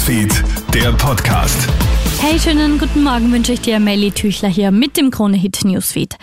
Newsfeed, der Podcast. Hey, schönen guten Morgen wünsche ich dir, Melly Tüchler hier mit dem Krone-Hit Newsfeed.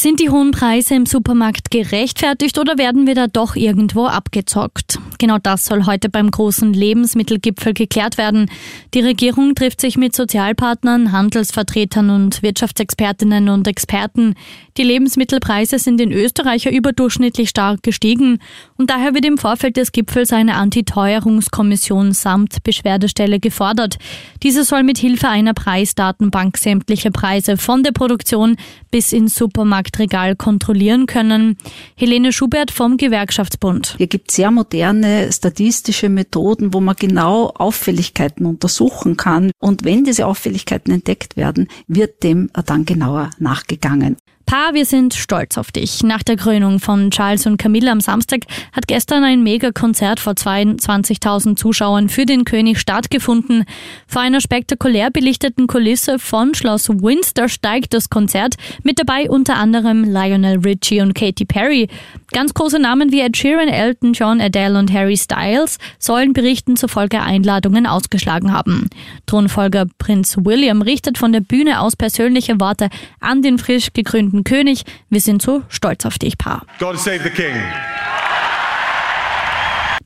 Sind die hohen Preise im Supermarkt gerechtfertigt oder werden wir da doch irgendwo abgezockt? Genau das soll heute beim großen Lebensmittelgipfel geklärt werden. Die Regierung trifft sich mit Sozialpartnern, Handelsvertretern und Wirtschaftsexpertinnen und Experten. Die Lebensmittelpreise sind in Österreich überdurchschnittlich stark gestiegen und daher wird im Vorfeld des Gipfels eine Antiteuerungskommission samt Beschwerdestelle gefordert. Diese soll mit Hilfe einer Preisdatenbank sämtliche Preise von der Produktion bis ins Supermarkt Marktregal kontrollieren können. Helene Schubert vom Gewerkschaftsbund. Hier gibt es sehr moderne statistische Methoden, wo man genau Auffälligkeiten untersuchen kann. Und wenn diese Auffälligkeiten entdeckt werden, wird dem dann genauer nachgegangen. Pa, wir sind stolz auf dich. Nach der Krönung von Charles und Camilla am Samstag hat gestern ein Megakonzert vor 22.000 Zuschauern für den König stattgefunden. Vor einer spektakulär belichteten Kulisse von Schloss Windsor steigt das Konzert. Mit dabei unter anderem Lionel Richie und Katy Perry. Ganz große Namen wie Ed Sheeran, Elton John, Adele und Harry Styles sollen Berichten zufolge Einladungen ausgeschlagen haben. Thronfolger Prinz William richtet von der Bühne aus persönliche Worte an den frisch gekrönten guten König. Wir sind so stolz auf dich, Paar. God save the King.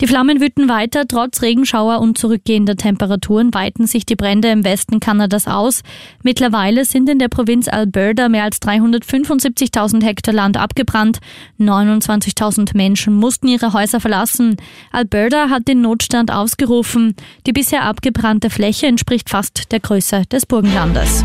Die Flammen wüten weiter. Trotz Regenschauer und zurückgehender Temperaturen weiten sich die Brände im Westen Kanadas aus. Mittlerweile sind in der Provinz Alberta mehr als 375.000 Hektar Land abgebrannt. 29.000 Menschen mussten ihre Häuser verlassen. Alberta hat den Notstand ausgerufen. Die bisher abgebrannte Fläche entspricht fast der Größe des Burgenlandes.